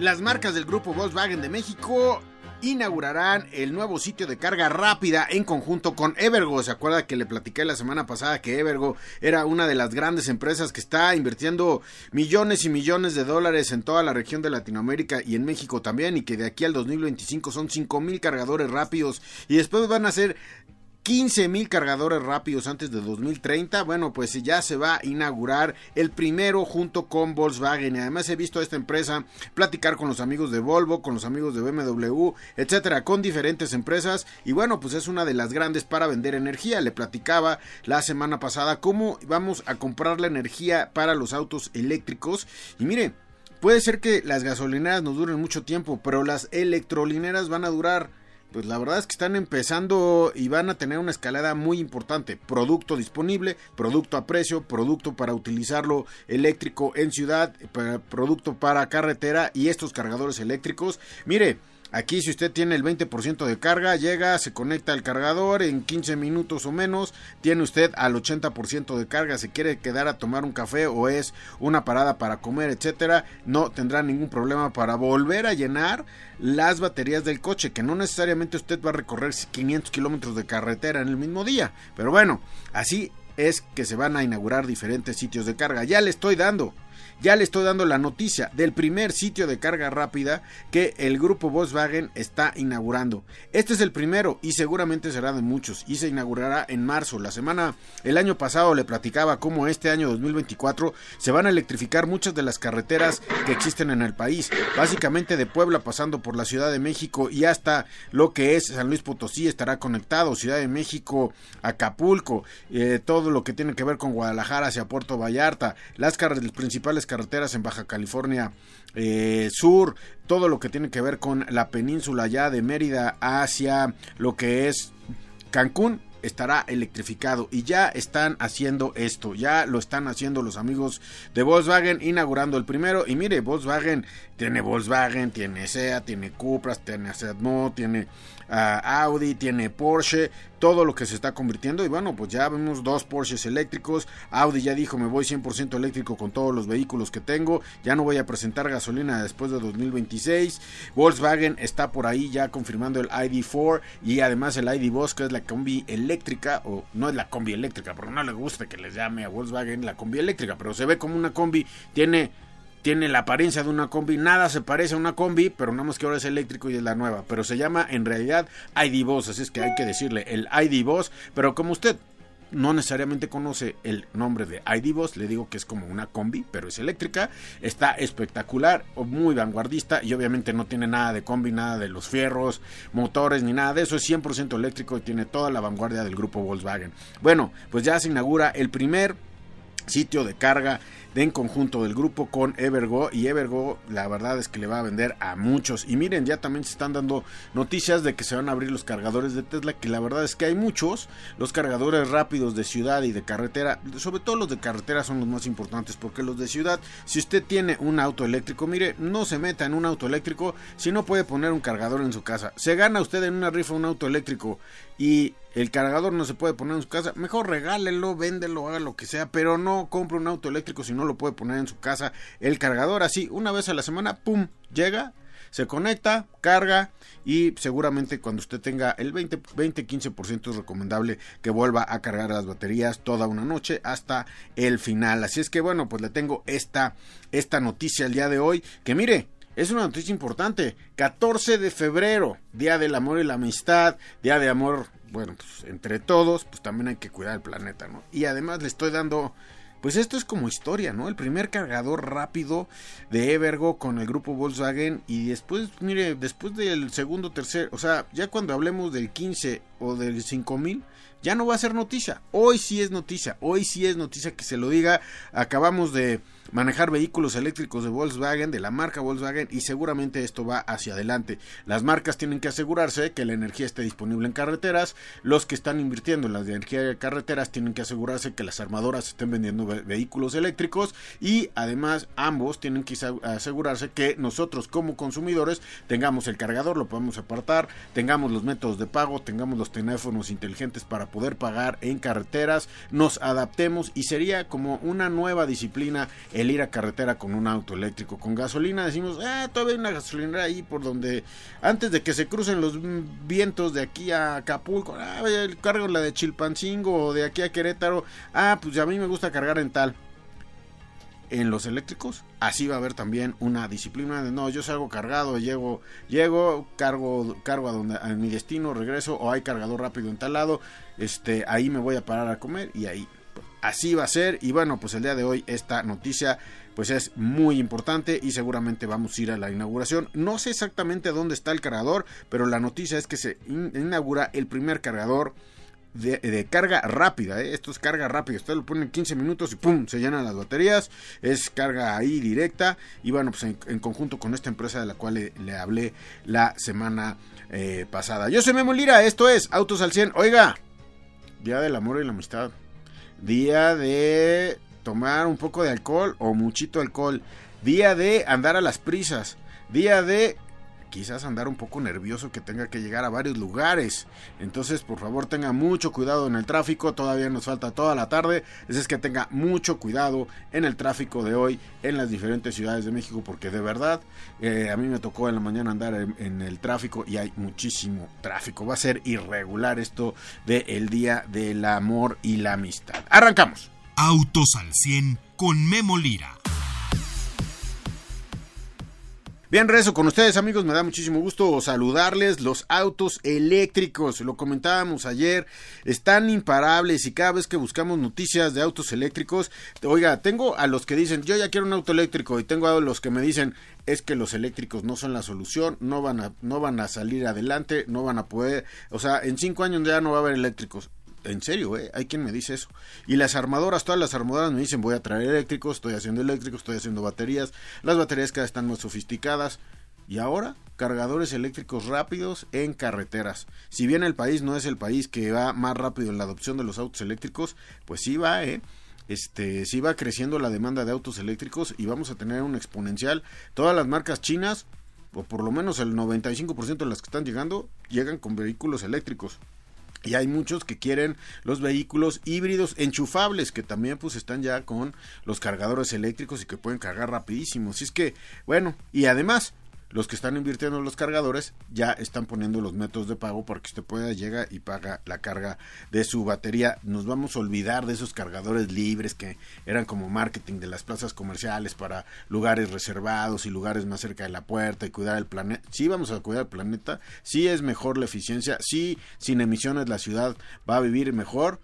Las marcas del grupo Volkswagen de México inaugurarán el nuevo sitio de carga rápida en conjunto con Evergo. ¿Se acuerda que le platiqué la semana pasada que Evergo era una de las grandes empresas que está invirtiendo millones y millones de dólares en toda la región de Latinoamérica y en México también y que de aquí al 2025 son 5 mil cargadores rápidos y después van a ser 15 mil cargadores rápidos antes de 2030. Bueno, pues ya se va a inaugurar el primero junto con Volkswagen. Y además he visto a esta empresa platicar con los amigos de Volvo, con los amigos de BMW, etcétera, con diferentes empresas. Y bueno, pues es una de las grandes para vender energía. Le platicaba la semana pasada cómo vamos a comprar la energía para los autos eléctricos. Y mire, puede ser que las gasolineras nos duren mucho tiempo, pero las electrolineras van a durar pues la verdad es que están empezando y van a tener una escalada muy importante. Producto disponible, producto a precio, producto para utilizarlo eléctrico en ciudad, producto para carretera y estos cargadores eléctricos. Mire, Aquí si usted tiene el 20% de carga, llega, se conecta al cargador en 15 minutos o menos, tiene usted al 80% de carga, se quiere quedar a tomar un café o es una parada para comer, etcétera, no tendrá ningún problema para volver a llenar las baterías del coche, que no necesariamente usted va a recorrer 500 kilómetros de carretera en el mismo día, pero bueno, así es que se van a inaugurar diferentes sitios de carga. Ya le estoy dando ya le estoy dando la noticia del primer sitio de carga rápida que el grupo Volkswagen está inaugurando. Este es el primero y seguramente será de muchos y se inaugurará en marzo. La semana, el año pasado le platicaba cómo este año 2024 se van a electrificar muchas de las carreteras que existen en el país. Básicamente de Puebla pasando por la Ciudad de México y hasta lo que es San Luis Potosí estará conectado. Ciudad de México, Acapulco, eh, todo lo que tiene que ver con Guadalajara hacia Puerto Vallarta, las principales carreteras en Baja California eh, Sur, todo lo que tiene que ver con la península ya de Mérida hacia lo que es Cancún estará electrificado y ya están haciendo esto, ya lo están haciendo los amigos de Volkswagen inaugurando el primero y mire Volkswagen tiene Volkswagen, tiene SEA, tiene Cupra, tiene Seat tiene Audi, tiene Porsche, todo lo que se está convirtiendo. Y bueno, pues ya vemos dos Porsches eléctricos, Audi ya dijo me voy 100% eléctrico con todos los vehículos que tengo, ya no voy a presentar gasolina después de 2026, Volkswagen está por ahí ya confirmando el ID4 y además el ID Boss que es la combi eléctrica o no es la combi eléctrica porque no le gusta que les llame a Volkswagen la combi eléctrica, pero se ve como una combi, tiene tiene la apariencia de una combi, nada se parece a una combi, pero nada más que ahora es eléctrico y es la nueva, pero se llama en realidad ID Boss, así es que hay que decirle el ID Boss, pero como usted no necesariamente conoce el nombre de ID Boss, le digo que es como una combi, pero es eléctrica, está espectacular, muy vanguardista y obviamente no tiene nada de combi, nada de los fierros, motores ni nada de eso, es 100% eléctrico y tiene toda la vanguardia del grupo Volkswagen. Bueno, pues ya se inaugura el primer sitio de carga de en conjunto del grupo con Evergo y Evergo la verdad es que le va a vender a muchos. Y miren ya también se están dando noticias de que se van a abrir los cargadores de Tesla que la verdad es que hay muchos. Los cargadores rápidos de ciudad y de carretera sobre todo los de carretera son los más importantes porque los de ciudad si usted tiene un auto eléctrico mire no se meta en un auto eléctrico si no puede poner un cargador en su casa. Se gana usted en una rifa un auto eléctrico y el cargador no se puede poner en su casa, mejor regálelo, véndelo, haga lo que sea, pero no compre un auto eléctrico si no lo puede poner en su casa. El cargador así, una vez a la semana, pum, llega, se conecta, carga y seguramente cuando usted tenga el 20, 20 15% es recomendable que vuelva a cargar las baterías toda una noche hasta el final. Así es que bueno, pues le tengo esta, esta noticia el día de hoy, que mire, es una noticia importante. 14 de febrero, Día del Amor y la Amistad, Día de Amor bueno, pues entre todos, pues también hay que cuidar el planeta, ¿no? Y además le estoy dando, pues esto es como historia, ¿no? El primer cargador rápido de Evergo con el grupo Volkswagen y después, mire, después del segundo, tercer, o sea, ya cuando hablemos del 15 o del 5000 ya no va a ser noticia. Hoy sí es noticia. Hoy sí es noticia que se lo diga. Acabamos de manejar vehículos eléctricos de Volkswagen, de la marca Volkswagen, y seguramente esto va hacia adelante. Las marcas tienen que asegurarse que la energía esté disponible en carreteras, los que están invirtiendo en la energía de carreteras tienen que asegurarse que las armadoras estén vendiendo vehículos eléctricos y además ambos tienen que asegurarse que nosotros como consumidores tengamos el cargador, lo podemos apartar, tengamos los métodos de pago, tengamos los teléfonos inteligentes para poder pagar en carreteras, nos adaptemos y sería como una nueva disciplina el ir a carretera con un auto eléctrico. Con gasolina decimos, ah, todavía hay una gasolinera ahí por donde antes de que se crucen los vientos de aquí a Acapulco, ah, cargo la de Chilpancingo o de aquí a Querétaro, ah, pues a mí me gusta cargar en tal. En los eléctricos, así va a haber también una disciplina de no, yo salgo cargado, llego, llego, cargo, cargo a donde a mi destino, regreso, o hay cargador rápido en tal lado, este, ahí me voy a parar a comer y ahí así va a ser. Y bueno pues el día de hoy esta noticia pues es muy importante y seguramente vamos a ir a la inauguración. No sé exactamente dónde está el cargador pero la noticia es que se inaugura el primer cargador de, carga rápida, ¿eh? esto es carga rápida, usted lo pone en 15 minutos y pum, se llenan las baterías, es carga ahí directa. Y bueno, pues en, conjunto con esta empresa de la cual le, hablé la semana eh, pasada. Yo soy Memo Lira, esto es Autos al 100, oiga, Día del Amor y la Amistad. Día de tomar un poco de alcohol o muchito alcohol, día de andar a las prisas, día de quizás andar un poco nervioso que tenga que llegar a varios lugares. Entonces, por favor, tenga mucho cuidado en el tráfico. Todavía nos falta toda la tarde. Es que tenga mucho cuidado en el tráfico de hoy en las diferentes ciudades de México, porque de verdad eh, a mí me tocó en la mañana andar en, el tráfico y hay muchísimo tráfico. Va a ser irregular esto del el día del amor y la amistad. Arrancamos. Autos al 100 con Memo Lira. Bien, rezo con ustedes amigos, me da muchísimo gusto saludarles. Los autos eléctricos, lo comentábamos ayer, están imparables y cada vez que buscamos noticias de autos eléctricos, oiga, tengo a los que dicen, yo ya quiero un auto eléctrico y tengo a los que me dicen, es que los eléctricos no son la solución, no van a, no van a salir adelante, no van a poder, o sea, en cinco años ya no va a haber eléctricos en serio, ¿eh? hay quien me dice eso. Y las armadoras, todas las armadoras me dicen voy a traer eléctricos, estoy haciendo eléctricos, estoy haciendo baterías. Las baterías cada vez están más sofisticadas. Y ahora, cargadores eléctricos rápidos en carreteras. Si bien el país no es el país que va más rápido en la adopción de los autos eléctricos, pues sí va, ¿eh? Este, sí va creciendo la demanda de autos eléctricos y vamos a tener un exponencial. Todas las marcas chinas, o por lo menos el 95% de las que están llegando, llegan con vehículos eléctricos. Y hay muchos que quieren los vehículos híbridos enchufables que también pues están ya con los cargadores eléctricos y que pueden cargar rapidísimo. Así es que, bueno, y además los que están invirtiendo en los cargadores ya están poniendo los métodos de pago para que usted pueda llegar y paga la carga de su batería. Nos vamos a olvidar de esos cargadores libres que eran como marketing de las plazas comerciales para lugares reservados y lugares más cerca de la puerta y cuidar el planeta. Sí vamos a cuidar el planeta, sí es mejor la eficiencia, sí sin emisiones la ciudad va a vivir mejor,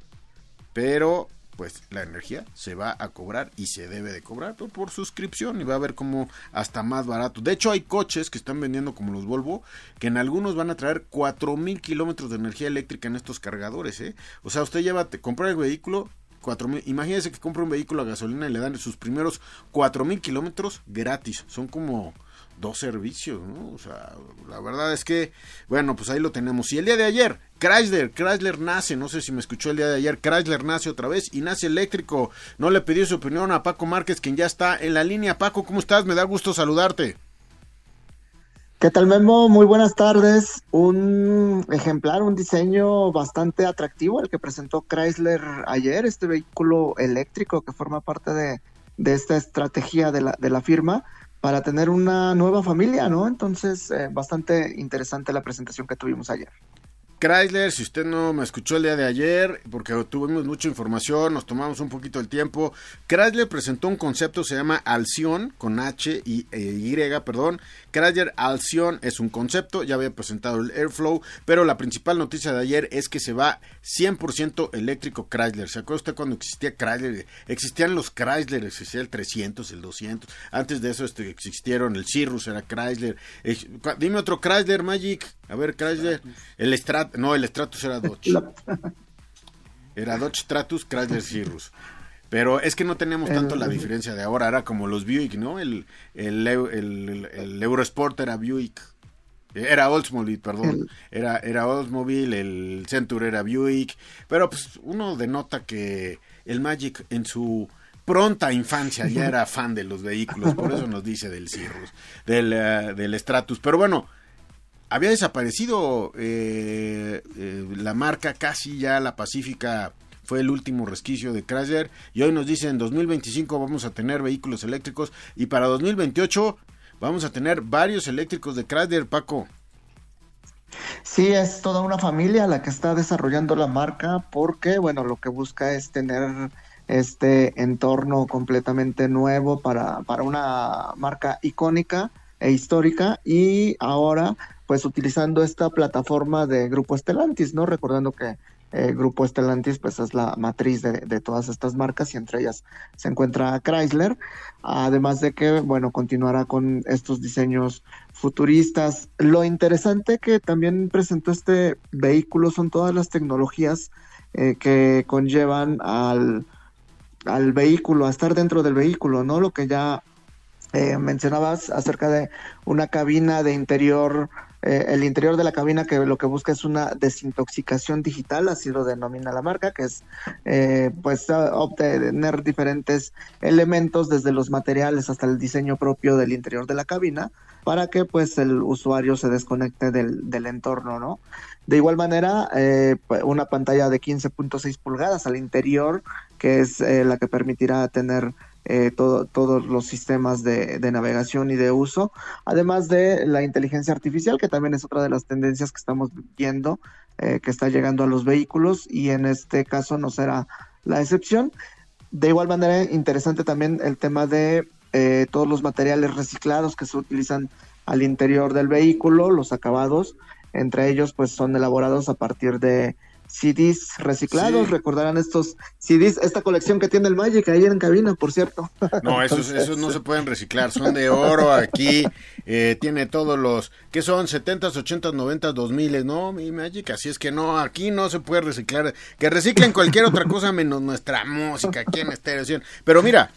pero pues la energía se va a cobrar y se debe de cobrar por, suscripción y va a ver como hasta más barato. De hecho hay coches que están vendiendo como los Volvo que en algunos van a traer 4000 kilómetros de energía eléctrica en estos cargadores. ¿eh? O sea, usted lleva, comprar el vehículo 4000, imagínese que compra un vehículo a gasolina y le dan sus primeros 4000 kilómetros gratis. Son como dos servicios, ¿no? O sea, la verdad es que, bueno, pues ahí lo tenemos. Y el día de ayer, Chrysler, Chrysler nace, no sé si me escuchó el día de ayer, Chrysler nace otra vez y nace eléctrico. No le pidió su opinión a Paco Márquez, quien ya está en la línea. Paco, ¿cómo estás? Me da gusto saludarte. ¿Qué tal Memo? Muy buenas tardes. Un ejemplar, un diseño bastante atractivo el que presentó Chrysler ayer, este vehículo eléctrico que forma parte de, de esta estrategia de la, de la firma para tener una nueva familia, ¿no? Entonces, eh, bastante interesante la presentación que tuvimos ayer. Chrysler, si usted no me escuchó el día de ayer, porque tuvimos mucha información, nos tomamos un poquito el tiempo, Chrysler presentó un concepto, se llama Alción, con H y e, Y, perdón. Chrysler Alción es un concepto, ya había presentado el Airflow, pero la principal noticia de ayer es que se va 100% eléctrico Chrysler. ¿Se acuerda usted cuando existía Chrysler? Existían los Chrysler, existía el 300, el 200. Antes de eso este, existieron el Cirrus, era Chrysler. dime otro Chrysler Magic. A ver, Chrysler. El Stratus no, el Stratus era Dodge. Era Dodge Stratus, Chrysler Cirrus. Pero es que no teníamos tanto la diferencia de ahora, era como los Buick, ¿no? El, el, el, Eurosport era Buick. Era Oldsmobile, perdón. Era, era Oldsmobile, el Centur era Buick. Pero pues uno denota que el Magic en su pronta infancia ya era fan de los vehículos, por eso nos dice del Cirrus, del, uh, del Stratus. Pero bueno, había desaparecido eh, eh, la marca, casi ya la Pacífica fue el último resquicio de Chrysler y hoy nos dicen en 2025 vamos a tener vehículos eléctricos y para 2028 vamos a tener varios eléctricos de Chrysler, Paco. Sí, es toda una familia la que está desarrollando la marca porque, bueno, lo que busca es tener este entorno completamente nuevo para, para una marca icónica e histórica y ahora pues utilizando esta plataforma de Grupo Estelantis, ¿no? Recordando que el Grupo Estelantis pues es la matriz de, de, todas estas marcas y entre ellas se encuentra Chrysler, además de que, bueno, continuará con estos diseños futuristas. Lo interesante que también presentó este vehículo son todas las tecnologías eh, que conllevan al, al vehículo, a estar dentro del vehículo, ¿no? Lo que ya eh, mencionabas acerca de una cabina de interior eh, el interior de la cabina que lo que busca es una desintoxicación digital, así lo denomina la marca, que es eh, pues obtener diferentes elementos desde los materiales hasta el diseño propio del interior de la cabina para que pues el usuario se desconecte del, del entorno, ¿no? De igual manera, eh, pues, una pantalla de 15.6 pulgadas al interior, que es la que permitirá tener eh, todos los sistemas de, navegación y de uso, además de la inteligencia artificial, que también es otra de las tendencias que estamos viendo, eh, que está llegando a los vehículos y en este caso no será la excepción. De igual manera, interesante también el tema de eh, todos los materiales reciclados que se utilizan al interior del vehículo, los acabados, entre ellos pues son elaborados a partir de CDs reciclados, recordarán estos CDs, esta colección que tiene el Magic ahí en cabina, por cierto. No, esos, esos no se pueden reciclar, son de oro aquí, eh, tiene todos los, que son 70s, 80s, 90s, 2000 ¿no? Mi Magic, así es que no, aquí no se puede reciclar, que reciclen cualquier otra cosa menos nuestra música aquí en Estéreo Pero mira,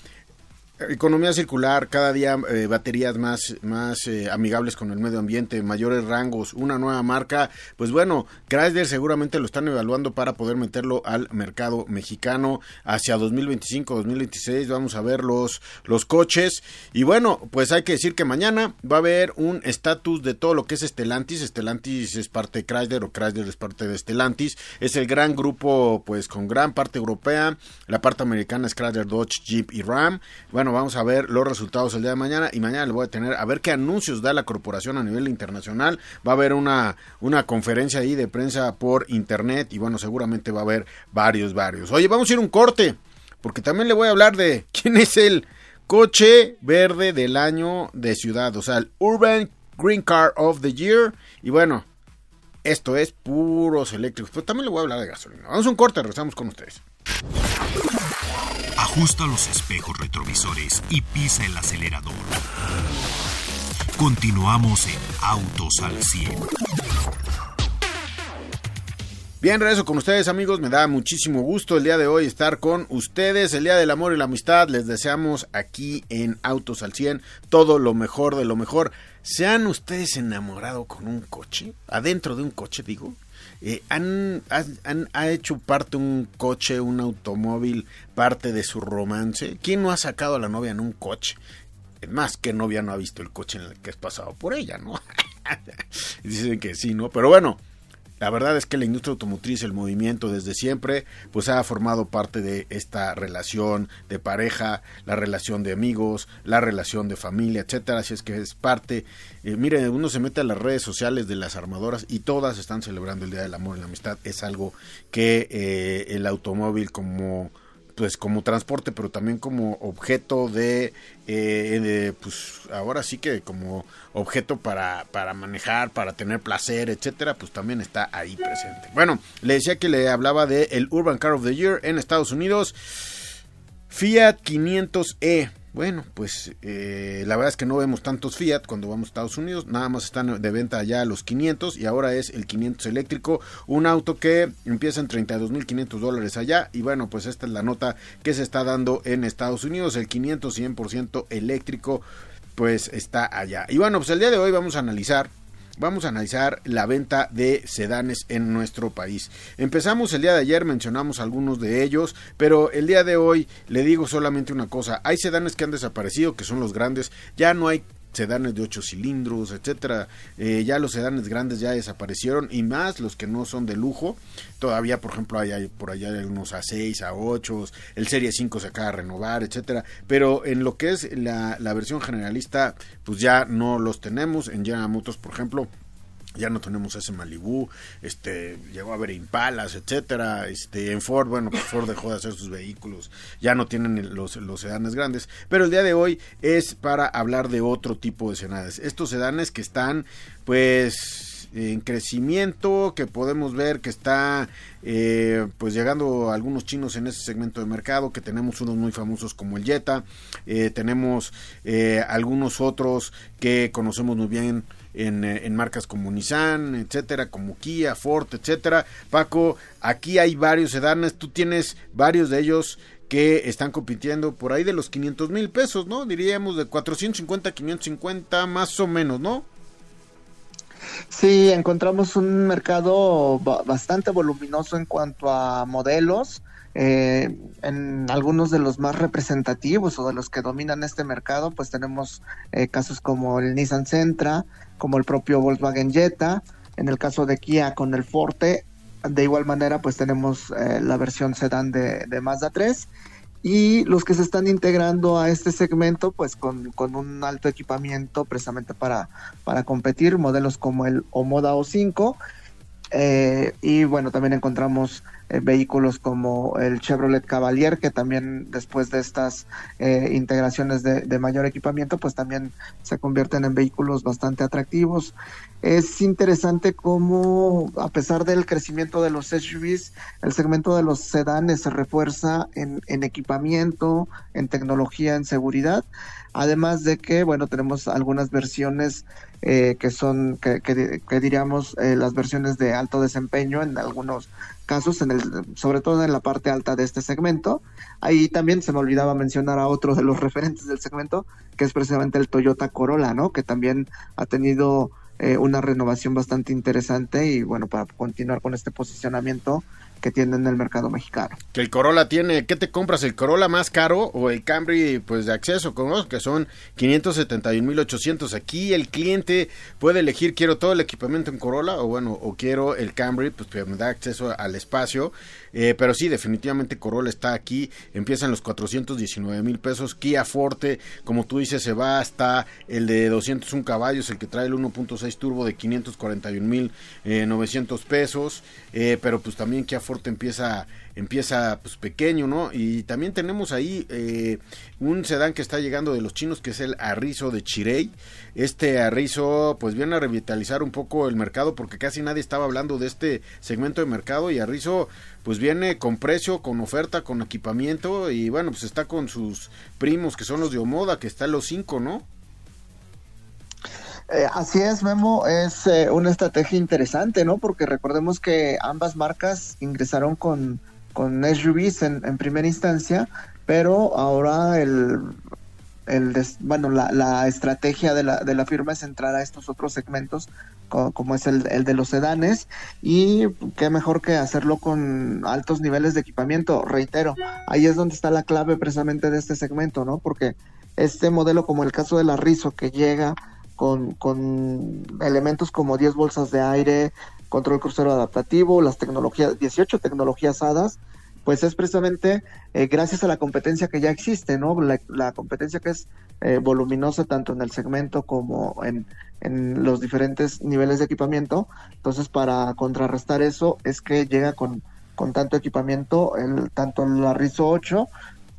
Economía circular, cada día eh, baterías más, más eh, amigables con el medio ambiente, mayores rangos, una nueva marca. Pues bueno, Chrysler seguramente lo están evaluando para poder meterlo al mercado mexicano hacia 2025, 2026. Vamos a ver los, los coches. Y bueno, pues hay que decir que mañana va a haber un estatus de todo lo que es Stellantis. Stellantis es parte de Chrysler o Chrysler es parte de Stellantis. Es el gran grupo, pues con gran parte europea. La parte americana es Chrysler, Dodge, Jeep y Ram. Bueno, vamos a ver los resultados el día de mañana y mañana le voy a tener a ver qué anuncios da la corporación a nivel internacional. Va a haber una, una conferencia ahí de prensa por internet y bueno, seguramente va a haber varios, varios. Oye, vamos a ir un corte, porque también le voy a hablar de quién es el coche verde del año de ciudad, o sea, el Urban Green Car of the Year. Y bueno, esto es puros eléctricos, pero también le voy a hablar de gasolina. Vamos a un corte, regresamos con ustedes. Ajusta los espejos retrovisores y pisa el acelerador. Continuamos en Autos al 100. Bien, regreso con ustedes amigos, me da muchísimo gusto el día de hoy estar con ustedes, el día del amor y la amistad, les deseamos aquí en Autos al 100 todo lo mejor de lo mejor. ¿Se han ustedes enamorado con un coche? Adentro de un coche, digo. Eh, han, ha hecho parte un coche, un automóvil, parte de su romance. ¿Quién no ha sacado a la novia en un coche? Es más, que novia no ha visto el coche en el que has pasado por ella, ¿no? Dicen que sí, ¿no? Pero bueno, la verdad es que la industria automotriz, el movimiento desde siempre, pues ha formado parte de esta relación de pareja, la relación de amigos, la relación de familia, etcétera. Así es que es parte. Eh, mire, uno se mete a las redes sociales de las armadoras y todas están celebrando el Día del Amor y la Amistad. Es algo que eh, el automóvil como pues como transporte, pero también como objeto de, eh, pues ahora sí que como objeto para, para manejar, para tener placer, etcétera, pues también está ahí presente. Bueno, le decía que le hablaba de el Urban Car of the Year en Estados Unidos. Fiat 500E Bueno, pues eh, la verdad es que no vemos tantos Fiat cuando vamos a Estados Unidos, nada más están de venta allá los 500 y ahora es el 500 eléctrico, un auto que empieza en 32.500 dólares allá y bueno, pues esta es la nota que se está dando en Estados Unidos, el 500 100% eléctrico pues está allá. Y bueno, pues el día de hoy vamos a analizar vamos a analizar la venta de sedanes en nuestro país. Empezamos el día de ayer, mencionamos algunos de ellos, pero el día de hoy le digo solamente una cosa, hay sedanes que han desaparecido, que son los grandes, ya no hay sedanes de 8 cilindros, etcétera. Eh, ya los sedanes grandes ya desaparecieron y más los que no son de lujo. Todavía, por ejemplo, hay, por allá unos A6, A8, el Serie 5 se acaba de renovar, etcétera. Pero en lo que es la, la versión generalista, pues ya no los tenemos. En General Motors, por ejemplo, ya no tenemos ese Malibu, este, llegó a haber Impalas, etcétera, este, en Ford, bueno, pues Ford dejó de hacer sus vehículos, ya no tienen los, los sedanes grandes, pero el día de hoy es para hablar de otro tipo de sedanes, estos sedanes que están, pues, en crecimiento, que podemos ver que está eh, pues llegando algunos chinos en ese segmento de mercado, que tenemos unos muy famosos como el Jetta, eh, tenemos eh, algunos otros que conocemos muy bien en, en, marcas como Nissan, etcétera, como Kia, Ford, etcétera. Paco, aquí hay varios sedanes, tú tienes varios de ellos que están compitiendo por ahí de los 500 mil pesos, ¿no? Diríamos de 450 550 más o menos, ¿no? Sí, encontramos un mercado bastante voluminoso en cuanto a modelos. Eh, en algunos de los más representativos o de los que dominan este mercado, pues tenemos eh, casos como el Nissan Sentra, como el propio Volkswagen Jetta, en el caso de Kia con el Forte, de igual manera pues tenemos eh, la versión sedán de, de Mazda 3 y los que se están integrando a este segmento pues con, un alto equipamiento precisamente para, para competir, modelos como el Omoda O5 eh, y bueno, también encontramos eh, vehículos como el Chevrolet Cavalier, que también después de estas eh, integraciones de, mayor equipamiento, pues también se convierten en vehículos bastante atractivos. Es interesante cómo, a pesar del crecimiento de los SUVs, el segmento de los sedanes se refuerza en, en equipamiento, en tecnología, en seguridad. Además de que, bueno, tenemos algunas versiones eh, que son, que, que, diríamos, las versiones de alto desempeño en algunos casos, en el, sobre todo en la parte alta de este segmento. Ahí también se me olvidaba mencionar a otro de los referentes del segmento, que es precisamente el Toyota Corolla, ¿no? Que también ha tenido eh, una renovación bastante interesante y bueno, para continuar con este posicionamiento que tiene en el mercado mexicano. Que el Corolla tiene, ¿qué te compras? ¿El Corolla más caro o el Camry pues de acceso? Como que son 571.800. Aquí el cliente puede elegir, quiero todo el equipamiento en Corolla o bueno, o quiero el Camry, pues que me da acceso al espacio. Eh, pero sí, definitivamente Corolla está aquí, empiezan los 419 mil pesos. Kia Forte, como tú dices, se va hasta el de 201 caballos, el que trae el 1.6 turbo de 541 mil 900 pesos. Eh, pero pues también Kia Forte empieza empieza pues pequeño, ¿no? Y también tenemos ahí eh, un sedán que está llegando de los chinos que es el Arrizo de Chirey. Este Arrizo pues viene a revitalizar un poco el mercado porque casi nadie estaba hablando de este segmento de mercado y Arrizo pues viene con precio, con oferta, con equipamiento y bueno pues está con sus primos que son los de Omoda que están los cinco, ¿no? Eh, así es, Memo, es eh, una estrategia interesante, ¿no? Porque recordemos que ambas marcas ingresaron con, con SUVs en, primera instancia, pero ahora el, bueno, la, estrategia de la, de la firma es entrar a estos otros segmentos, como, es el, el, de los sedanes, y qué mejor que hacerlo con altos niveles de equipamiento. Reitero, ahí es donde está la clave precisamente de este segmento, ¿no? Porque este modelo, como el caso de la Rizo, que llega con, con elementos como 10 bolsas de aire, control crucero adaptativo, las tecnologías, 18 tecnologías HADAS, pues es precisamente eh, gracias a la competencia que ya existe, ¿no? La, competencia que es eh, voluminosa tanto en el segmento como en, en, los diferentes niveles de equipamiento. Entonces, para contrarrestar eso, es que llega con, con tanto equipamiento, el, tanto la RISO 8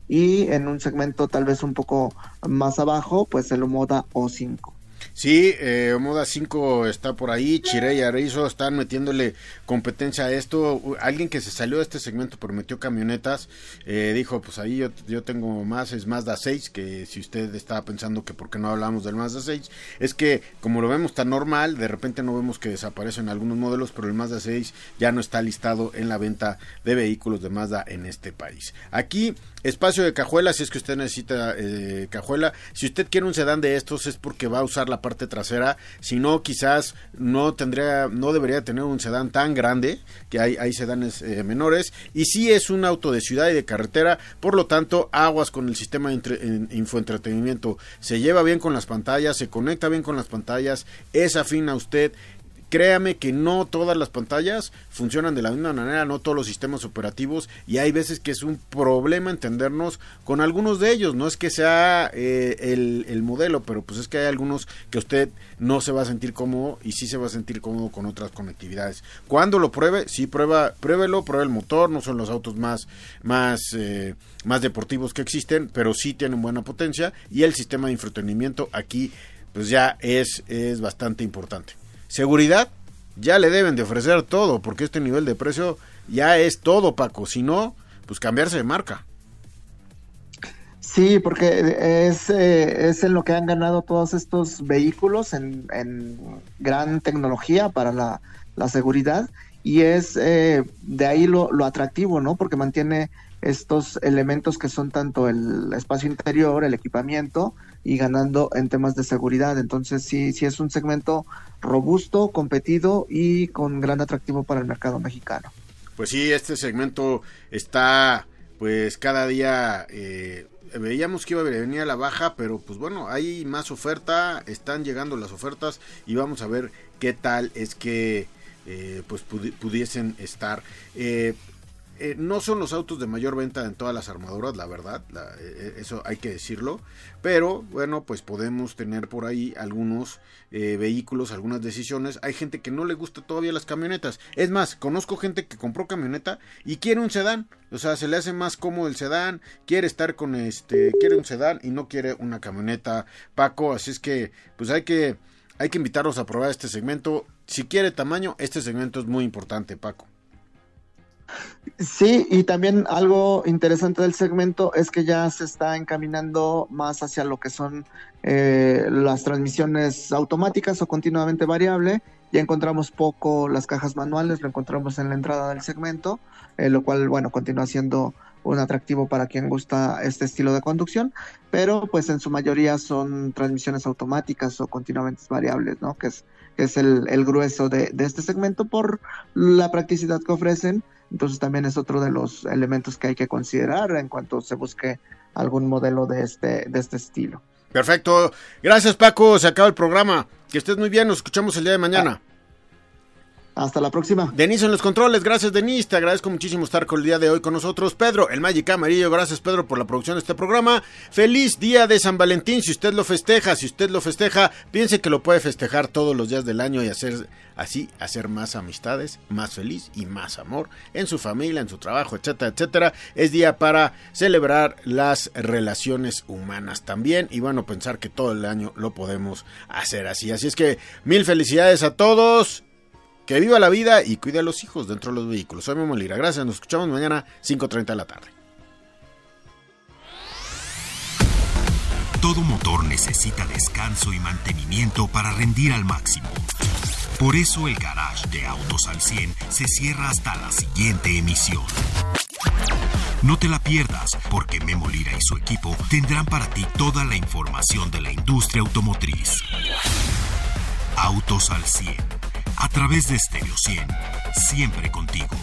y en un segmento tal vez un poco más abajo, pues el Moda O5. Sí, eh, Moda 5 está por ahí, Chire y Arizo están metiéndole competencia a esto. Alguien que se salió de este segmento prometió camionetas, eh, dijo, pues ahí yo, yo tengo más, es Mazda 6, que si usted estaba pensando que por qué no hablamos del Mazda 6, es que como lo vemos tan normal, de repente no vemos que desaparecen algunos modelos, pero el Mazda 6 ya no está listado en la venta de vehículos de Mazda en este país. Aquí Espacio de cajuela, si es que usted necesita eh, cajuela. Si usted quiere un sedán de estos es porque va a usar la parte trasera. Si no, quizás no tendría, no debería tener un sedán tan grande, que hay, hay sedanes eh, menores. Y si es un auto de ciudad y de carretera, por lo tanto, aguas con el sistema de entre, infoentretenimiento. Se lleva bien con las pantallas, se conecta bien con las pantallas, es afín usted créame que no todas las pantallas funcionan de la misma manera, no todos los sistemas operativos y hay veces que es un problema entendernos con algunos de ellos, no es que sea eh, el, modelo, pero pues es que hay algunos que usted no se va a sentir cómodo y sí se va a sentir cómodo con otras conectividades. Cuando lo pruebe, sí prueba, pruébelo, pruebe el motor, no son los autos más, más, eh, más deportivos que existen, pero sí tienen buena potencia y el sistema de entretenimiento aquí pues ya es, es bastante importante. Seguridad, ya le deben de ofrecer todo, porque este nivel de precio ya es todo, Paco. Si no, pues cambiarse de marca. Sí, porque es, eh, es en lo que han ganado todos estos vehículos en, gran tecnología para la, seguridad y es eh, de ahí lo, lo, atractivo, ¿no? Porque mantiene estos elementos que son tanto el espacio interior, el equipamiento y ganando en temas de seguridad. Entonces sí, sí es un segmento robusto, competido y con gran atractivo para el mercado mexicano. Pues sí, este segmento está pues cada día eh, veíamos que iba a venir a la baja, pero pues bueno, hay más oferta, están llegando las ofertas y vamos a ver qué tal es que eh, pues pudiesen estar. Eh, eh, no son los autos de mayor venta en todas las armaduras, la verdad, eh, eh, eso hay que decirlo, pero bueno, pues podemos tener por ahí algunos vehículos, algunas decisiones. Hay gente que no le gusta todavía las camionetas. Es más, conozco gente que compró camioneta y quiere un sedán, o sea, se le hace más cómodo el sedán, quiere estar con este, quiere un sedán y no quiere una camioneta, Paco, así es que pues hay que hay que invitarlos a probar este segmento. Si quiere tamaño, este segmento es muy importante, Paco. Sí, y también algo interesante del segmento es que ya se está encaminando más hacia lo que son eh, las transmisiones automáticas o continuamente variable. Ya encontramos poco las cajas manuales, lo encontramos en la entrada del segmento, eh, lo cual, bueno, continúa siendo un atractivo para quien gusta este estilo de conducción, pero pues en su mayoría son transmisiones automáticas o continuamente variables, ¿no? Que es, el, grueso de este segmento por la practicidad que ofrecen entonces también es otro de los elementos que hay que considerar en cuanto se busque algún modelo de este, de este estilo. Perfecto. Gracias Paco, se acaba el programa. Que estés muy bien, nos escuchamos el día de mañana. Hasta la próxima. Denise en los controles, gracias Denise, te agradezco muchísimo estar con el día de hoy con nosotros. Pedro, el Magic Amarillo, gracias Pedro por la producción de este programa. Feliz día de San Valentín, si usted lo festeja, si usted lo festeja, piense que lo puede festejar todos los días del año y hacer así, hacer más amistades, más feliz y más amor en su familia, en su trabajo, etcétera, etcétera. Es día para celebrar las relaciones humanas también y bueno, pensar que todo el año lo podemos hacer así. Así es que mil felicidades a todos que viva la vida y cuide a los hijos dentro de los vehículos. Soy Memo Lira. Gracias. Nos escuchamos mañana 5.30 de la tarde. Todo motor necesita descanso y mantenimiento para rendir al máximo. Por eso el garage de Autos al 100 se cierra hasta la siguiente emisión. No te la pierdas, porque Memo Lira y su equipo tendrán para ti toda la información de la industria automotriz. Autos al 100 a través de Stereo 100. Siempre contigo.